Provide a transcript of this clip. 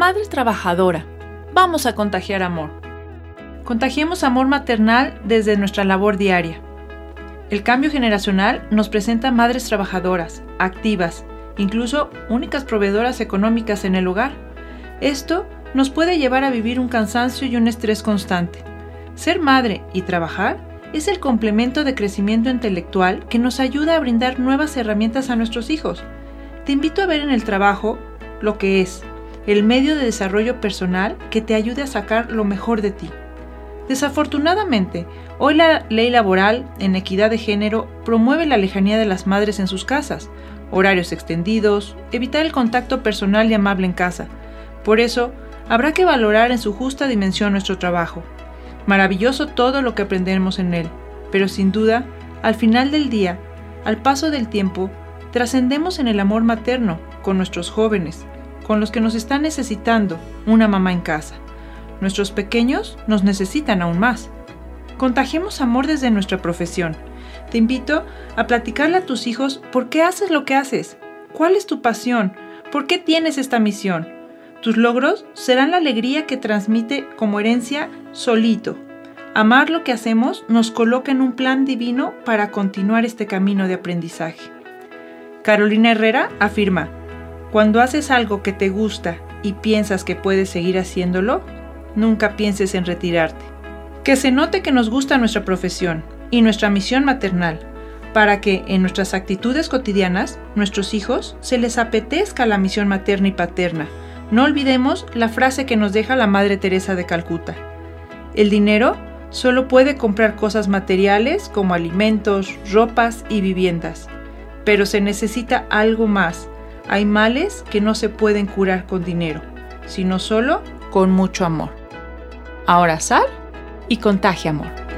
Madre trabajadora, vamos a contagiar amor. Contagiemos amor maternal desde nuestra labor diaria. El cambio generacional nos presenta madres trabajadoras, activas, incluso únicas proveedoras económicas en el hogar. Esto nos puede llevar a vivir un cansancio y un estrés constante. Ser madre y trabajar es el complemento de crecimiento intelectual que nos ayuda a brindar nuevas herramientas a nuestros hijos. Te invito a ver en el trabajo lo que es, el medio de desarrollo personal que te ayude a sacar lo mejor de ti. Desafortunadamente, hoy la ley laboral en equidad de género promueve la lejanía de las madres en sus casas, horarios extendidos, evitar el contacto personal y amable en casa. Por eso, habrá que valorar en su justa dimensión nuestro trabajo. Maravilloso todo lo que aprendemos en él, pero sin duda, al final del día, al paso del tiempo, trascendemos en el amor materno con nuestros jóvenes, con los que nos están necesitando una mamá en casa. Nuestros pequeños nos necesitan aún más. Contagiemos amor desde nuestra profesión. Te invito a platicarle a tus hijos por qué haces lo que haces, cuál es tu pasión, por qué tienes esta misión. Tus logros serán la alegría que transmite como herencia solito. Amar lo que hacemos nos coloca en un plan divino para continuar este camino de aprendizaje. Carolina Herrera afirma, cuando haces algo que te gusta y piensas que puedes seguir haciéndolo, nunca pienses en retirarte. Que se note que nos gusta nuestra profesión y nuestra misión maternal, para que en nuestras actitudes cotidianas, nuestros hijos, se les apetezca la misión materna y paterna. No olvidemos la frase que nos deja la Madre Teresa de Calcuta. El dinero solo puede comprar cosas materiales como alimentos, ropas y viviendas, pero se necesita algo más hay males que no se pueden curar con dinero, sino solo con mucho amor. Ahora sal y contagia amor.